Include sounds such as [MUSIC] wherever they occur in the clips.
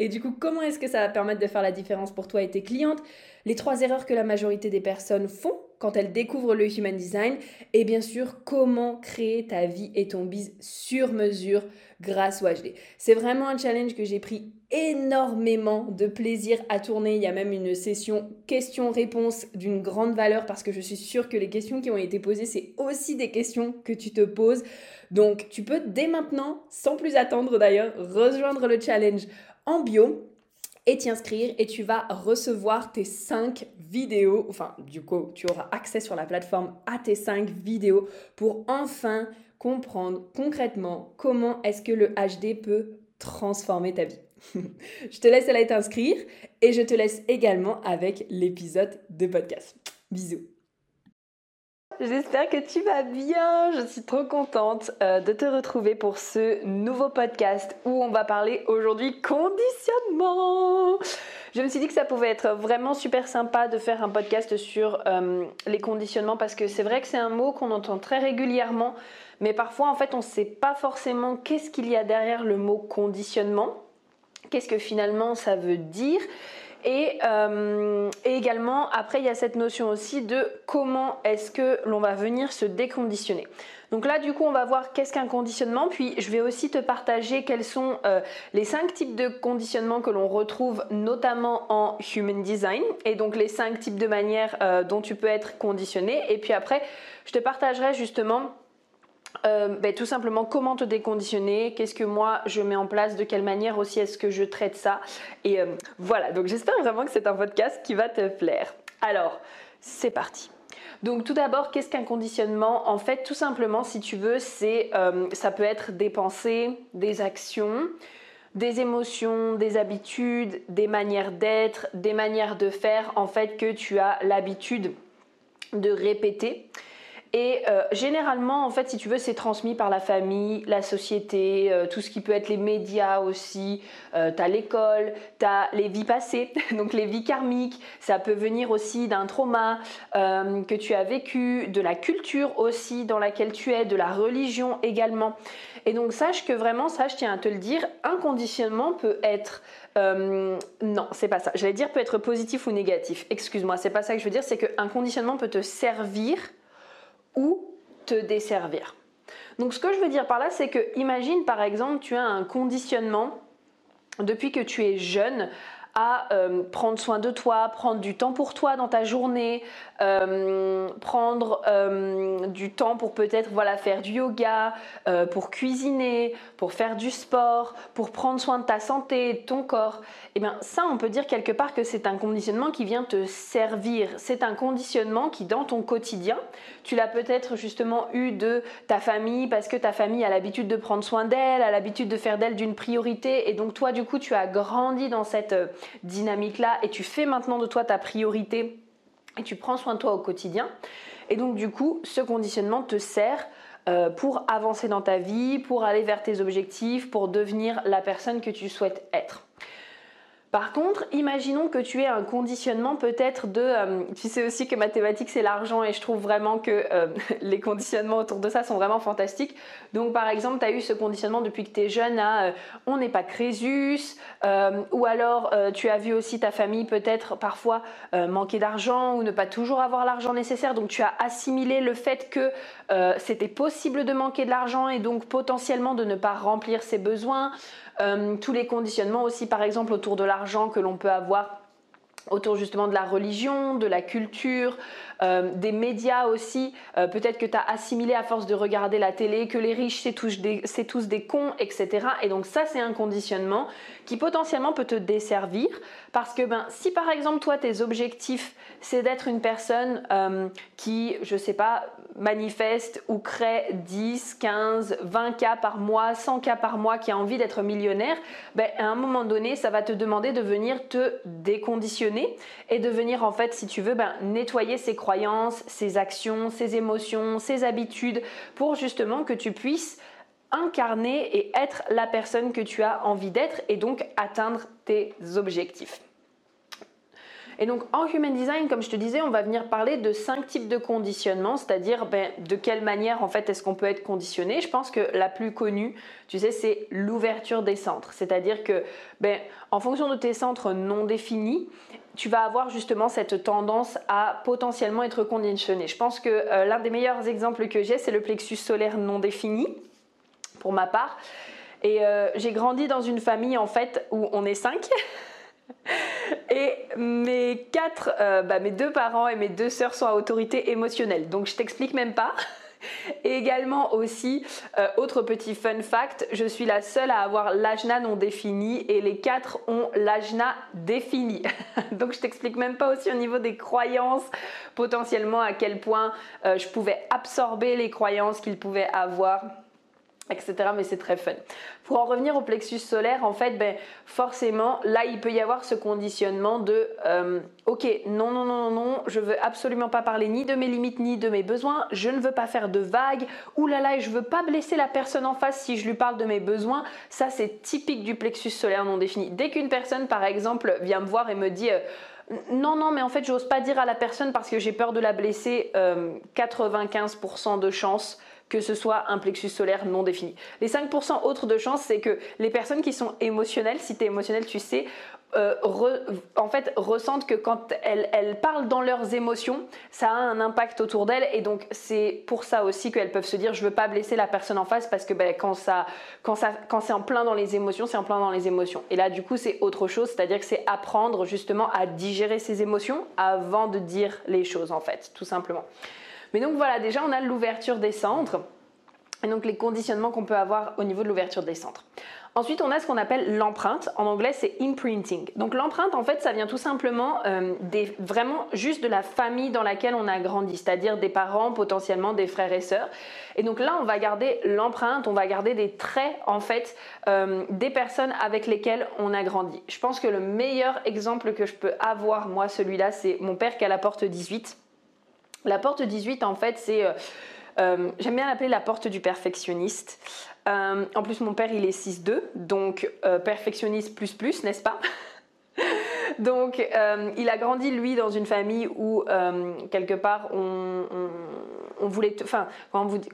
et du coup, comment est-ce que ça va permettre de faire la différence pour toi et tes clientes? Les trois erreurs que la majorité des personnes font quand elles découvrent le Human Design. Et bien sûr, comment créer ta vie et ton biz sur mesure grâce au HD. C'est vraiment un challenge que j'ai pris énormément de plaisir à tourner. Il y a même une session questions-réponses d'une grande valeur parce que je suis sûre que les questions qui ont été posées, c'est aussi des questions que tu te poses. Donc, tu peux dès maintenant, sans plus attendre d'ailleurs, rejoindre le challenge en bio et t'y inscrire et tu vas recevoir tes 5 vidéos, enfin du coup tu auras accès sur la plateforme à tes 5 vidéos pour enfin comprendre concrètement comment est-ce que le HD peut transformer ta vie. [LAUGHS] je te laisse aller t'inscrire et je te laisse également avec l'épisode de podcast. Bisous. J'espère que tu vas bien. Je suis trop contente euh, de te retrouver pour ce nouveau podcast où on va parler aujourd'hui conditionnement. Je me suis dit que ça pouvait être vraiment super sympa de faire un podcast sur euh, les conditionnements parce que c'est vrai que c'est un mot qu'on entend très régulièrement, mais parfois en fait on ne sait pas forcément qu'est-ce qu'il y a derrière le mot conditionnement, qu'est-ce que finalement ça veut dire? Euh, et, également, après, il y a cette notion aussi de comment est-ce que l'on va venir se déconditionner. Donc là, du coup, on va voir qu'est-ce qu'un conditionnement, puis je vais aussi te partager quels sont euh, les cinq types de conditionnement que l'on retrouve notamment en Human Design, et donc les cinq types de manières euh, dont tu peux être conditionné. Et puis après, je te partagerai justement euh, ben, tout simplement comment te déconditionner, qu'est-ce que moi je mets en place, de quelle manière aussi est-ce que je traite ça. Et euh, voilà, donc j'espère vraiment que c'est un podcast qui va te plaire. Alors, c'est parti. Donc tout d'abord, qu'est-ce qu'un conditionnement? En fait, tout simplement, si tu veux, c'est euh, ça peut être des pensées, des actions, des émotions, des habitudes, des manières d'être, des manières de faire, en fait, que tu as l'habitude de répéter. Et euh, généralement, en fait, si tu veux, c'est transmis par la famille, la société, euh, tout ce qui peut être les médias aussi. Euh, tu as l'école, tu as les vies passées, [LAUGHS] donc les vies karmiques. Ça peut venir aussi d'un trauma que tu as vécu, de la culture aussi dans laquelle tu es, de la religion également. Et donc sache que vraiment, ça je tiens à te le dire, un conditionnement peut être... non, c'est pas ça. J'allais dire peut être positif ou négatif. Excuse-moi, c'est pas ça que je veux dire. C'est qu'un conditionnement peut te servir ou te desservir. Donc ce que je veux dire par là, c'est que imagine par exemple tu as un conditionnement depuis que tu es jeune à euh, prendre soin de toi, prendre du temps pour toi dans ta journée, euh, prendre euh, du temps pour peut-être voilà faire du yoga, pour cuisiner, pour faire du sport, pour prendre soin de ta santé, de ton corps. Eh bien ça, on peut dire quelque part que c'est un conditionnement qui vient te servir. C'est un conditionnement qui dans ton quotidien, tu l'as peut-être justement eu de ta famille parce que ta famille a l'habitude de prendre soin d'elle, a l'habitude de faire d'elle d'une priorité, et donc toi du coup tu as grandi dans cette dynamique-là et tu fais maintenant de toi ta priorité et tu prends soin de toi au quotidien. Et donc du coup, ce conditionnement te sert euh, pour avancer dans ta vie, pour aller vers tes objectifs, pour devenir la personne que tu souhaites être. Par contre, imaginons que tu aies un conditionnement peut-être de... Euh, tu sais aussi que mathématiques c'est l'argent et je trouve vraiment que euh, [LAUGHS] les conditionnements autour de ça sont vraiment fantastiques. Donc par exemple, tu as eu ce conditionnement depuis que tu es jeune à euh, on n'est pas Crésus, ou alors tu as vu aussi ta famille peut-être parfois manquer d'argent ou ne pas toujours avoir l'argent nécessaire. Donc tu as assimilé le fait que c'était possible de manquer de l'argent et donc potentiellement de ne pas remplir ses besoins. Euh, tous les conditionnements aussi, par exemple, autour de l'argent que l'on peut avoir autour justement de la religion, de la culture, euh, des médias aussi. Euh, peut-être que tu as assimilé à force de regarder la télé que les riches c'est tous, des, tous des cons, etc. Et donc ça c'est un conditionnement qui potentiellement peut te desservir parce que ben, si par exemple toi tes objectifs c'est d'être une personne qui, je sais pas, manifeste ou crée 10, 15, 20 cas par mois, 100 cas par mois, qui a envie d'être millionnaire, ben, à un moment donné, ça va te demander de venir te déconditionner et de venir en fait, si tu veux, ben, nettoyer ses croyances, ses actions, ses émotions, ses habitudes pour justement que tu puisses incarner et être la personne que tu as envie d'être et donc atteindre tes objectifs. Et donc en Human Design, comme je te disais, on va venir parler de cinq types de conditionnement, c'est-à-dire ben, de quelle manière en fait est-ce qu'on peut être conditionné. Je pense que la plus connue, tu sais, c'est l'ouverture des centres. C'est-à-dire que ben, en fonction de tes centres non définis, tu vas avoir justement cette tendance à potentiellement être conditionné. Je pense que euh, l'un des meilleurs exemples que j'ai, c'est le plexus solaire non défini, pour ma part. Et euh, j'ai grandi dans une famille en fait où on est cinq. [LAUGHS] [LAUGHS] Et mes quatre, euh, bah, mes deux parents et mes deux sœurs sont à autorité émotionnelle. Donc je t'explique même pas. [LAUGHS] Et également aussi, euh, autre petit fun fact, je suis la seule à avoir l'ajna non défini et les quatre ont l'ajna défini. [LAUGHS] Donc je t'explique même pas aussi au niveau des croyances, potentiellement à quel point euh, je pouvais absorber les croyances qu'ils pouvaient avoir etc. Mais c'est très fun. Pour en revenir au plexus solaire, en fait, ben, forcément, là, il peut y avoir ce conditionnement de euh, ok, non, non, non, non, je veux absolument pas parler ni de mes limites ni de mes besoins, je ne veux pas faire de vagues, ou là là, je veux pas blesser la personne en face si je lui parle de mes besoins. Ça, c'est typique du plexus solaire non défini. Dès qu'une personne, par exemple, vient me voir et me dit euh, non, non, mais en fait, j'ose pas dire à la personne parce que j'ai peur de la blesser, 95% euh, de chance que ce soit un plexus solaire non défini. Les 5% autres de chance, c'est que les personnes qui sont émotionnelles, si tu es émotionnel, tu sais, euh, en fait ressentent que quand elles, parlent dans leurs émotions, ça a un impact autour d'elles et donc c'est pour ça aussi qu'elles peuvent se dire je veux pas blesser la personne en face parce que ben, quand ça, quand ça, quand c'est en plein dans les émotions, c'est en plein dans les émotions. Et là du coup c'est autre chose, c'est-à-dire que c'est apprendre justement à digérer ses émotions avant de dire les choses en fait, tout simplement. Mais donc voilà, déjà on a l'ouverture des centres et donc les conditionnements qu'on peut avoir au niveau de l'ouverture des centres. Ensuite, on a ce qu'on appelle l'empreinte. En anglais, c'est imprinting. Donc l'empreinte, en fait, ça vient tout simplement euh, vraiment juste de la famille dans laquelle on a grandi, c'est-à-dire des parents, potentiellement des frères et sœurs. Et donc là, on va garder l'empreinte, on va garder des traits, en fait, euh, des personnes avec lesquelles on a grandi. Je pense que le meilleur exemple que je peux avoir, moi, celui-là, c'est mon père qui a la porte 18. La porte 18, en fait, c'est... Euh, euh, j'aime bien l'appeler la porte du perfectionniste. Euh, en plus, mon père, il est 6-2, donc perfectionniste plus plus, n'est-ce pas? [LAUGHS] Donc, il a grandi, lui, dans une famille où, quelque part, on, voulait... Enfin,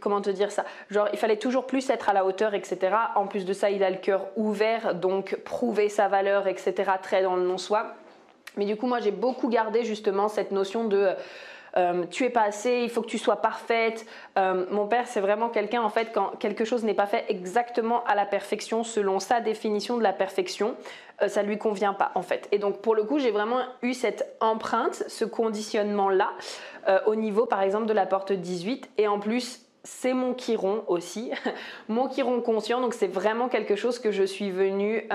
comment, te dire ça? Genre, il fallait toujours plus être à la hauteur, etc. En plus de ça, il a le cœur ouvert, donc prouver sa valeur, etc. Très dans le non-soi. Mais du coup, moi, j'ai beaucoup gardé justement cette notion de tu es pas assez, il faut que tu sois parfaite. Euh, mon père, c'est vraiment quelqu'un, en fait, quand quelque chose n'est pas fait exactement à la perfection, selon sa définition de la perfection, euh, ça lui convient pas, en fait. Et donc, pour le coup, j'ai vraiment eu cette empreinte, ce conditionnement-là, au niveau, par exemple, de la porte 18. Et en plus, c'est mon chiron aussi, [LAUGHS] mon chiron conscient, donc c'est vraiment quelque chose que je suis venue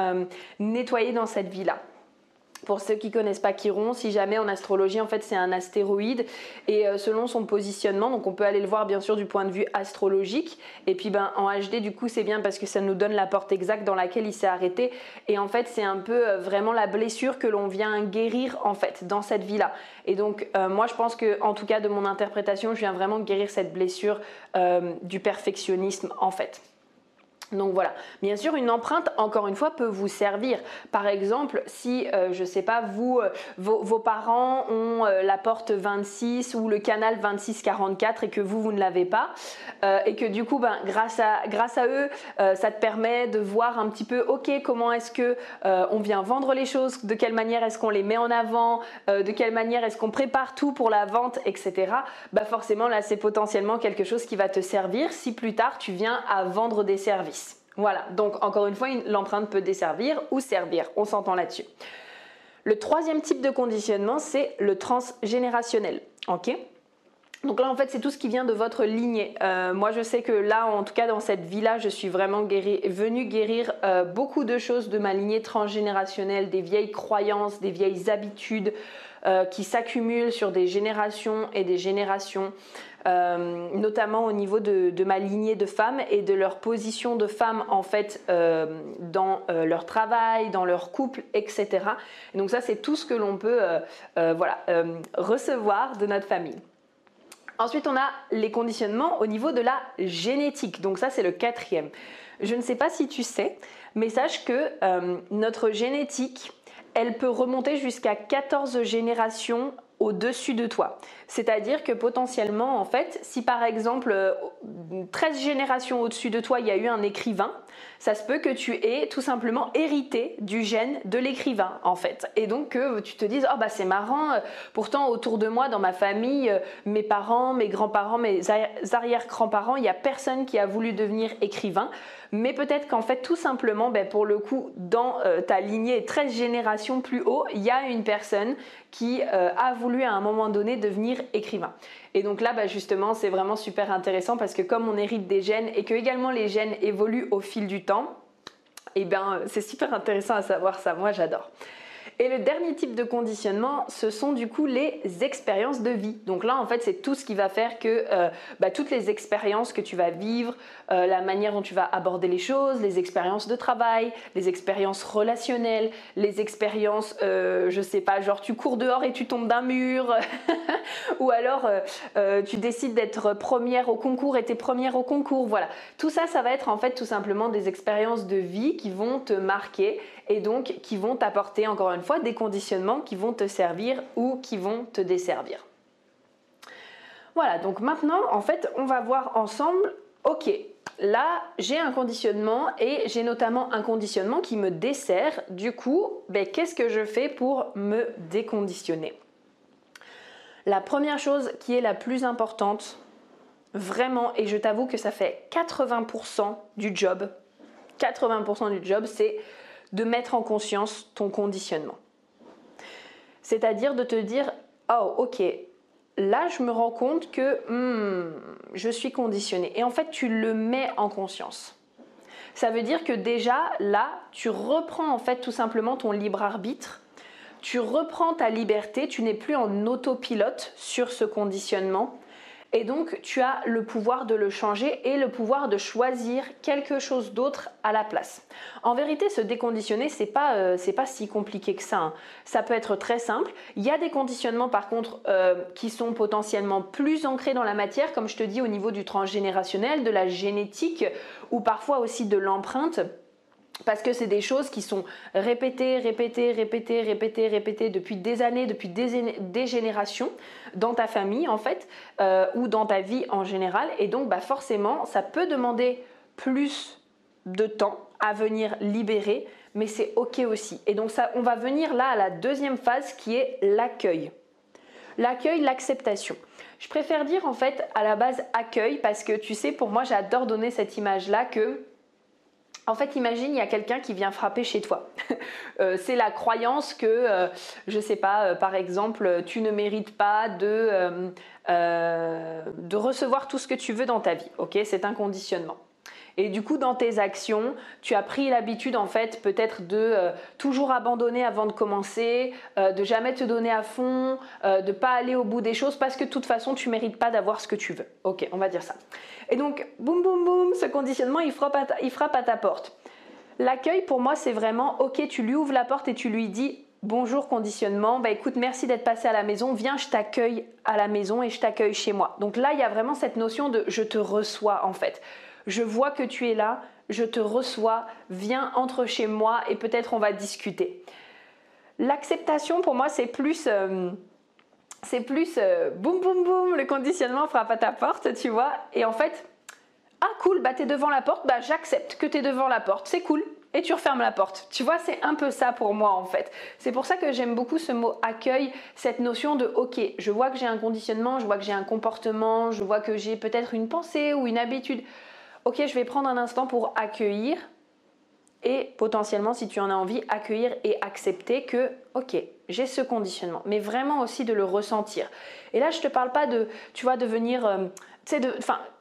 nettoyer dans cette vie-là. Pour ceux qui connaissent pas Chiron, si jamais en astrologie, en fait, c'est un astéroïde et euh, selon son positionnement, donc on peut aller le voir bien sûr du point de vue astrologique. Et puis ben en HD, du coup, c'est bien parce que ça nous donne la porte exacte dans laquelle il s'est arrêté. Et en fait, c'est un peu euh, vraiment la blessure que l'on vient guérir en fait dans cette vie-là. Et donc euh, moi, je pense que en tout cas de mon interprétation, je viens vraiment guérir cette blessure du perfectionnisme en fait. Donc voilà, bien sûr, une empreinte, encore une fois, peut vous servir. Par exemple, si, je euh, je sais pas, vous, euh, vos, parents ont euh, la porte 26 ou le canal 2644 et que vous, vous ne l'avez pas, et que du coup, ben, grâce, à, grâce à eux, ça te permet de voir un petit peu, ok, comment est-ce que on vient vendre les choses, de quelle manière est-ce qu'on les met en avant, de quelle manière est-ce qu'on prépare tout pour la vente, etc. Bah forcément, là, c'est potentiellement quelque chose qui va te servir si plus tard tu viens à vendre des services. Voilà, donc encore une fois, l'empreinte peut desservir ou servir, on s'entend là-dessus. Le troisième type de conditionnement, c'est le transgénérationnel. Ok? Donc là, en fait, c'est tout ce qui vient de votre lignée. Euh, moi, je sais que là, en tout cas, dans cette vie-là, je suis vraiment venue guérir euh, beaucoup de choses de ma lignée transgénérationnelle, des vieilles croyances, des vieilles habitudes euh, qui s'accumulent sur des générations et des générations. Euh, notamment au niveau de, ma lignée de femmes et de leur position de femmes en fait euh, dans leur travail, dans leur couple, etc. donc ça c'est tout ce que l'on peut voilà, recevoir de notre famille. Ensuite, on a les conditionnements au niveau de la génétique. Donc ça, c'est le quatrième. Je ne sais pas si tu sais, mais sache que notre génétique, elle peut remonter jusqu'à 14 générations au-dessus de toi. C'est-à-dire que potentiellement, en fait, si par exemple 13 générations au-dessus de toi, il y a eu un écrivain, ça se peut que tu aies tout simplement hérité du gène de l'écrivain, en fait. Et donc que tu te dises, oh bah c'est marrant, pourtant autour de moi, dans ma famille, mes parents, mes grands-parents, mes arrière-grands-parents, il n'y a personne qui a voulu devenir écrivain. Mais peut-être qu'en fait, tout simplement, ben, pour le coup, dans euh, ta lignée 13 générations plus haut, il y a une personne qui euh, a voulu à un moment donné devenir écrivain. Et donc là, bah, justement, c'est vraiment super intéressant parce que comme on hérite des gènes et que également les gènes évoluent au fil du temps, eh bien, c'est super intéressant à savoir ça. Moi, j'adore. Et le dernier type de conditionnement, ce sont du coup les expériences de vie. Donc là, en fait, c'est tout ce qui va faire que euh, bah, toutes les expériences que tu vas vivre, euh, la manière dont tu vas aborder les choses, les expériences de travail, les expériences relationnelles, les expériences, euh, je sais pas, genre tu cours dehors et tu tombes d'un mur, [LAUGHS] ou alors tu décides d'être première au concours et t'es première au concours. Voilà, tout ça, ça va être en fait tout simplement des expériences de vie qui vont te marquer et donc qui vont t'apporter encore une fois des conditionnements qui vont te servir ou qui vont te desservir. Voilà, donc maintenant en fait on va voir ensemble, ok, là j'ai un conditionnement et j'ai notamment un conditionnement qui me dessert, du coup ben, qu'est-ce que je fais pour me déconditionner? La première chose qui est la plus importante, vraiment, et je t'avoue que ça fait 80% du job, 80% du job, c'est de mettre en conscience ton conditionnement. C'est-à-dire de te dire, oh ok, là je me rends compte que hmm, je suis conditionné. Et en fait, tu le mets en conscience. Ça veut dire que déjà là, tu reprends en fait tout simplement ton libre arbitre. Tu reprends ta liberté, tu n'es plus en autopilote sur ce conditionnement et donc, tu as le pouvoir de le changer et le pouvoir de choisir quelque chose d'autre à la place. En vérité, se déconditionner, c'est pas, euh, pas si compliqué que ça. Hein. Ça peut être très simple. Il y a des conditionnements, par contre, euh, qui sont potentiellement plus ancrés dans la matière, comme je te dis, au niveau du transgénérationnel, de la génétique ou parfois aussi de l'empreinte parce que c'est des choses qui sont répétées, répétées, répétées, répétées, répétées depuis des années, depuis des, générations dans ta famille en fait, euh, ou dans ta vie en général. Et donc bah, forcément, ça peut demander plus de temps à venir libérer, mais c'est ok aussi. Et donc ça, on va venir là à la deuxième phase qui est l'accueil. L'accueil, l'acceptation. Je préfère dire en fait à la base accueil parce que tu sais, pour moi, j'adore donner cette image-là que en fait, imagine, il y a quelqu'un qui vient frapper chez toi. [LAUGHS] Euh, c'est la croyance que, euh, je ne sais pas, euh, par exemple, tu ne mérites pas de, recevoir tout ce que tu veux dans ta vie. C'est un conditionnement. Et du coup, dans tes actions, tu as pris l'habitude en fait peut-être de euh, toujours abandonner avant de commencer, euh, de jamais te donner à fond, euh, de pas aller au bout des choses parce que de toute façon, tu mérites pas d'avoir ce que tu veux. Ok, on va dire ça. Et donc, boum boum boum, ce conditionnement, il frappe à ta, il frappe à ta porte. L'accueil pour moi, c'est vraiment ok, tu lui ouvres la porte et tu lui dis Bonjour conditionnement, bah écoute, merci d'être passé à la maison, viens, je t'accueille à la maison et je t'accueille chez moi. Donc là, il y a vraiment cette notion de je te reçois en fait je vois que tu es là, je te reçois, viens entre chez moi et peut-être on va discuter. L'acceptation pour moi c'est plus... Euh, c'est plus euh, boum boum boum, le conditionnement frappe à ta porte, tu vois. Et en fait, ah cool, bah t'es devant la porte, bah j'accepte que t'es devant la porte, c'est cool. Et tu refermes la porte. Tu vois, c'est un peu ça pour moi en fait. C'est pour ça que j'aime beaucoup ce mot accueil, cette notion de ok, je vois que j'ai un conditionnement, je vois que j'ai un comportement, je vois que j'ai peut-être une pensée ou une habitude. Ok, je vais prendre un instant pour accueillir et potentiellement, si tu en as envie, accueillir et accepter que, ok, j'ai ce conditionnement, mais vraiment aussi de le ressentir. Et là, je te parle pas de, tu vois, de venir, euh, tu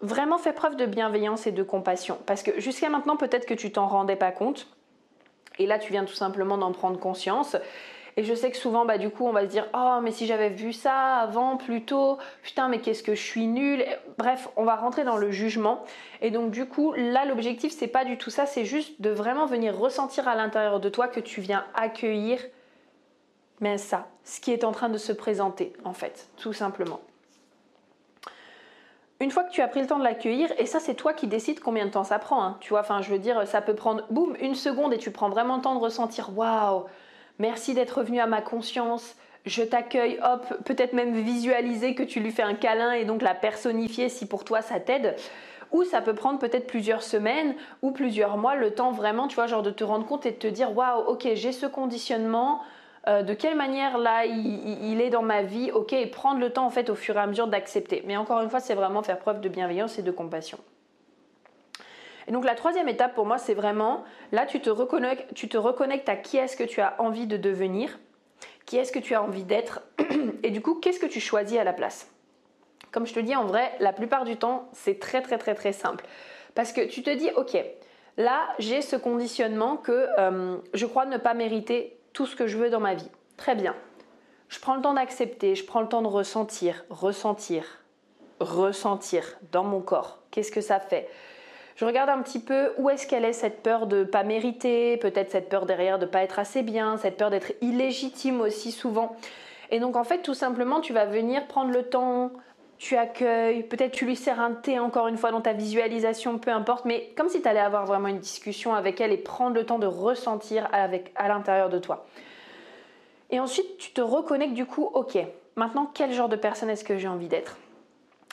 vraiment fais preuve de bienveillance et de compassion, parce que jusqu'à maintenant, peut-être que tu t'en rendais pas compte, et là, tu viens tout simplement d'en prendre conscience. Et je sais que souvent, bah, du coup, on va se dire Oh, mais si j'avais vu ça avant, plus tôt, putain, mais qu'est-ce que je suis nulle. Bref, on va rentrer dans le jugement. Et donc, du coup, là, l'objectif, c'est pas du tout ça, c'est juste de vraiment venir ressentir à l'intérieur de toi que tu viens accueillir mais ça, ce qui est en train de se présenter, en fait, tout simplement. Une fois que tu as pris le temps de l'accueillir, et ça c'est toi qui décides combien de temps ça prend, hein, tu vois, enfin je veux dire, ça peut prendre, boum, une seconde et tu prends vraiment le temps de ressentir, waouh, merci d'être venu à ma conscience, je t'accueille, hop, peut-être même visualiser que tu lui fais un câlin et donc la personnifier si pour toi ça t'aide. Ou ça peut prendre peut-être plusieurs semaines ou plusieurs mois, le temps vraiment, tu vois, genre de te rendre compte et de te dire, waouh, ok, j'ai ce conditionnement, euh, de quelle manière là il, est dans ma vie, ok, et prendre le temps en fait au fur et à mesure d'accepter. Mais encore une fois, c'est vraiment faire preuve de bienveillance et de compassion. Et donc la troisième étape pour moi, c'est vraiment, là tu te, reconnectes, à qui est-ce que tu as envie de devenir, qui est-ce que tu as envie d'être, [CLEARS THROAT] et du coup, qu'est-ce que tu choisis à la place? Comme je te dis, en vrai, la plupart du temps, c'est très très très très simple. Parce que tu te dis, ok, là j'ai ce conditionnement que euh, je crois ne pas mériter tout ce que je veux dans ma vie. Très bien. Je prends le temps d'accepter, je prends le temps de ressentir, ressentir, ressentir dans mon corps. Qu'est-ce que ça fait? Je regarde un petit peu où est-ce qu'elle est cette peur de pas mériter, peut-être cette peur derrière de pas être assez bien, cette peur d'être illégitime aussi souvent. Et donc en fait, tout simplement, tu vas venir prendre le temps tu accueilles, peut-être tu lui sers un thé encore une fois dans ta visualisation, peu importe, mais comme si tu allais avoir vraiment une discussion avec elle et prendre le temps de ressentir à l'intérieur de toi. Et ensuite, tu te reconnectes du coup, ok, maintenant quel genre de personne est-ce que j'ai envie d'être?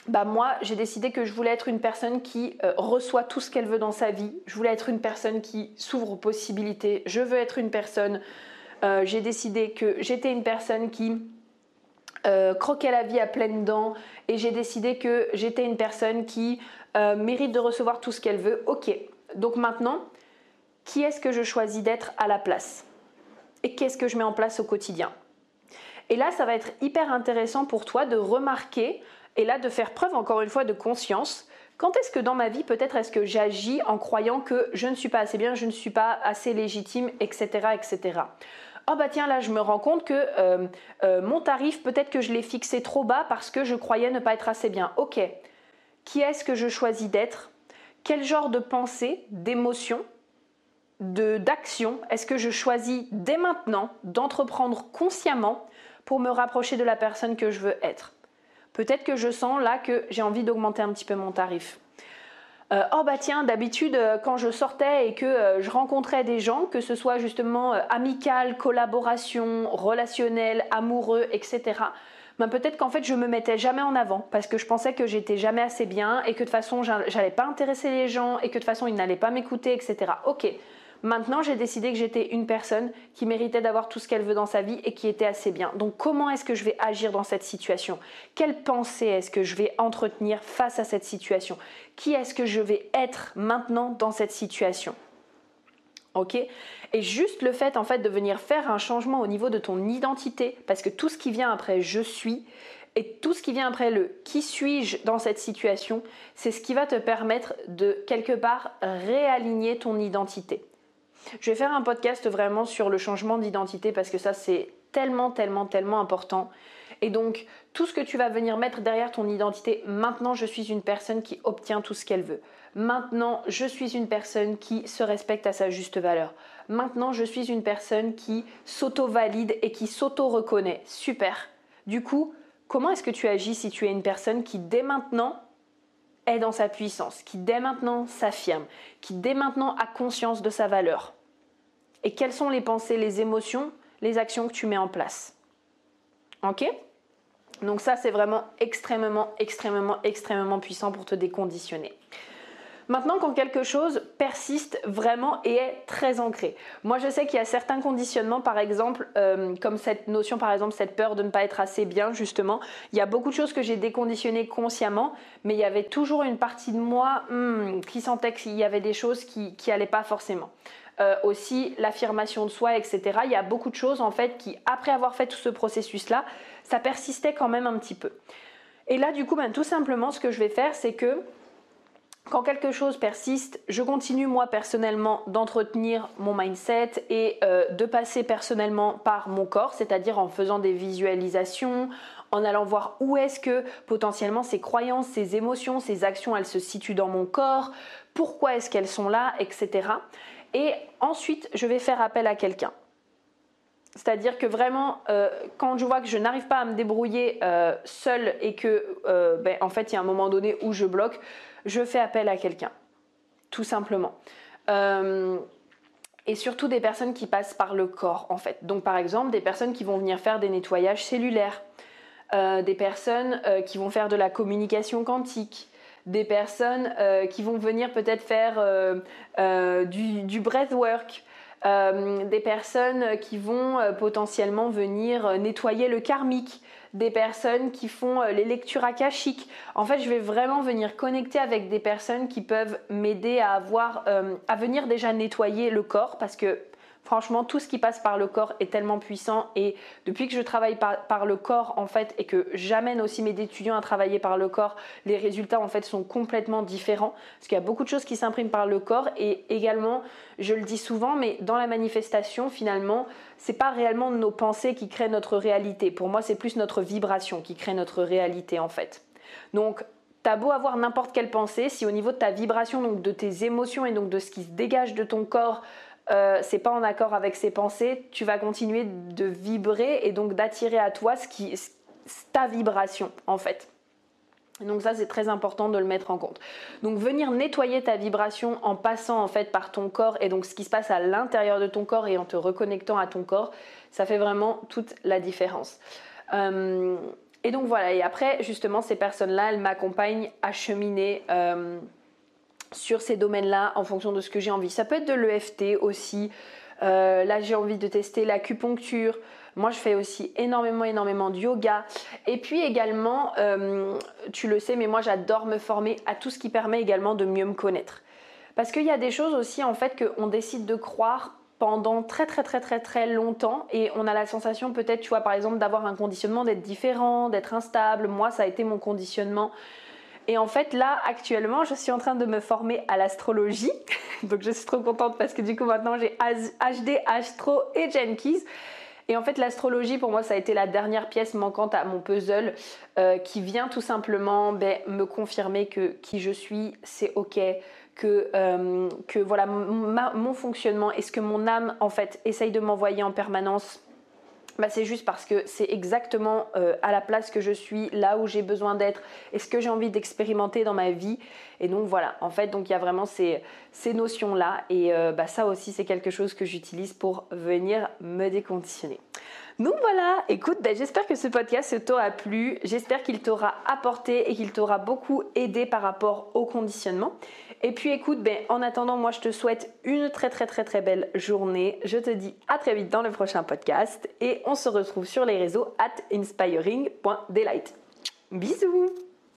Bah moi, j'ai décidé que je voulais être une personne qui euh, reçoit tout ce qu'elle veut dans sa vie. Je voulais être une personne qui s'ouvre aux possibilités. Je veux être une personne. Euh, j'ai décidé que j'étais une personne qui euh, croquer la vie à pleines dents et j'ai décidé que j'étais une personne qui mérite de recevoir tout ce qu'elle veut. Ok, donc maintenant, qui est-ce que je choisis d'être à la place? Et qu'est-ce que je mets en place au quotidien? Et là, ça va être hyper intéressant pour toi de remarquer et là de faire preuve encore une fois de conscience. Quand est-ce que dans ma vie, peut-être est-ce que j'agis en croyant que je ne suis pas assez bien, je ne suis pas assez légitime, etc. etc oh bah tiens là je me rends compte que euh, euh, mon tarif peut-être que je l'ai fixé trop bas parce que je croyais ne pas être assez bien. Ok, qui est-ce que je choisis d'être? Quel genre de pensée, d'émotion, d'action est-ce que je choisis dès maintenant d'entreprendre consciemment pour me rapprocher de la personne que je veux être Peut-être que je sens là que j'ai envie d'augmenter un petit peu mon tarif. Euh, oh bah tiens, d'habitude euh, quand je sortais et que euh, je rencontrais des gens, que ce soit justement amical, collaboration, relationnel, amoureux, etc. Ben peut-être qu'en fait je me mettais jamais en avant parce que je pensais que j'étais jamais assez bien et que de toute façon j'allais pas intéresser les gens et que de toute façon ils n'allaient pas m'écouter, etc. Ok, Maintenant, j'ai décidé que j'étais une personne qui méritait d'avoir tout ce qu'elle veut dans sa vie et qui était assez bien. Donc, comment est-ce que je vais agir dans cette situation? Quelle pensée est-ce que je vais entretenir face à cette situation? Qui est-ce que je vais être maintenant dans cette situation? Ok? Et juste le fait en fait de venir faire un changement au niveau de ton identité, parce que tout ce qui vient après je suis, et tout ce qui vient après le qui suis-je dans cette situation, c'est ce qui va te permettre de quelque part réaligner ton identité. Je vais faire un podcast vraiment sur le changement d'identité parce que ça c'est tellement, tellement, tellement important. Et donc, tout ce que tu vas venir mettre derrière ton identité, maintenant je suis une personne qui obtient tout ce qu'elle veut. Maintenant, je suis une personne qui se respecte à sa juste valeur. Maintenant, je suis une personne qui s'auto-valide et qui s'auto-reconnaît. Super. Du coup, comment est-ce que tu agis si tu es une personne qui dès maintenant est dans sa puissance, qui dès maintenant s'affirme, qui dès maintenant a conscience de sa valeur? Et quelles sont les pensées, les émotions, les actions que tu mets en place? Ok? Donc ça, c'est vraiment extrêmement, extrêmement, extrêmement puissant pour te déconditionner. Maintenant, quand quelque chose persiste vraiment et est très ancré. Moi, je sais qu'il y a certains conditionnements, par exemple, euh, comme cette notion, par exemple, cette peur de ne pas être assez bien, justement. Il y a beaucoup de choses que j'ai déconditionnées consciemment, mais il y avait toujours une partie de moi hmm, qui sentait qu'il y avait des choses qui n'allaient pas forcément. Euh, aussi l'affirmation de soi, etc. Il y a beaucoup de choses en fait qui, après avoir fait tout ce processus-là, ça persistait quand même un petit peu. Et là, du coup, ben, tout simplement, ce que je vais faire, c'est que quand quelque chose persiste, je continue moi personnellement d'entretenir mon mindset et euh, de passer personnellement par mon corps, c'est-à-dire en faisant des visualisations, en allant voir où est-ce que potentiellement ces croyances, ces émotions, ces actions, elles se situent dans mon corps, pourquoi est-ce qu'elles sont là, etc. Et ensuite, je vais faire appel à quelqu'un. C'est-à-dire que vraiment, euh, quand je vois que je n'arrive pas à me débrouiller euh, seule et que, euh, ben, en fait, il y a un moment donné où je bloque, je fais appel à quelqu'un, tout simplement. et surtout des personnes qui passent par le corps, en fait. Donc, par exemple, des personnes qui vont venir faire des nettoyages cellulaires, des personnes qui vont faire de la communication quantique, des personnes qui vont venir peut-être faire du, du breathwork, euh, des personnes qui vont euh, potentiellement venir euh, nettoyer le karmique, des personnes qui font les lectures akashiques. En fait, je vais vraiment venir connecter avec des personnes qui peuvent m'aider à avoir, à venir déjà nettoyer le corps parce que Franchement, tout ce qui passe par le corps est tellement puissant et depuis que je travaille par, le corps en fait et que j'amène aussi mes étudiants à travailler par le corps, les résultats en fait sont complètement différents parce qu'il y a beaucoup de choses qui s'impriment par le corps et également, je le dis souvent, mais dans la manifestation finalement, c'est pas réellement nos pensées qui créent notre réalité. Pour moi, c'est plus notre vibration qui crée notre réalité en fait. Donc T'as beau avoir n'importe quelle pensée, si au niveau de ta vibration, donc de tes émotions et donc de ce qui se dégage de ton corps, euh, c'est pas en accord avec ses pensées, tu vas continuer de vibrer et donc d'attirer à toi ce qui, ta vibration en fait. Donc ça c'est très important de le mettre en compte. Donc venir nettoyer ta vibration en passant en fait par ton corps et donc ce qui se passe à l'intérieur de ton corps et en te reconnectant à ton corps, ça fait vraiment toute la différence. Euh, et donc voilà, et après justement ces personnes-là, elles m'accompagnent à cheminer. Euh, sur ces domaines-là en fonction de ce que j'ai envie. Ça peut être de l'EFT aussi. Euh, là, j'ai envie de tester l'acupuncture. Moi, je fais aussi énormément, énormément de yoga. Et puis également, euh, tu le sais, mais moi, j'adore me former à tout ce qui permet également de mieux me connaître. Parce qu'il y a des choses aussi, en fait, qu'on décide de croire pendant très très très très très longtemps et on a la sensation peut-être tu vois par exemple d'avoir un conditionnement d'être différent, d'être instable. Moi ça a été mon conditionnement et en fait, là, actuellement, je suis en train de me former à l'astrologie. [LAUGHS] Donc, je suis trop contente parce que du coup, maintenant, j'ai HD, Astro et Jenkins. Et en fait, l'astrologie, pour moi, ça a été la dernière pièce manquante à mon puzzle euh, qui vient tout simplement ben, me confirmer que qui je suis, c'est OK, que, euh, que voilà, mon fonctionnement et ce que mon âme, en fait, essaye de m'envoyer en permanence bah, c'est juste parce que c'est exactement euh, à la place que je suis, là où j'ai besoin d'être et ce que j'ai envie d'expérimenter dans ma vie. Et donc voilà, en fait, donc il y a vraiment ces, notions-là. Et euh, bah, ça aussi, c'est quelque chose que j'utilise pour venir me déconditionner. Donc voilà, écoute, ben, j'espère que ce podcast t'aura plu, j'espère qu'il t'aura apporté et qu'il t'aura beaucoup aidé par rapport au conditionnement. Et puis écoute, ben, en attendant, moi je te souhaite une très très très très belle journée. Je te dis à très vite dans le prochain podcast et on se retrouve sur les réseaux at inspiring.delight. Bisous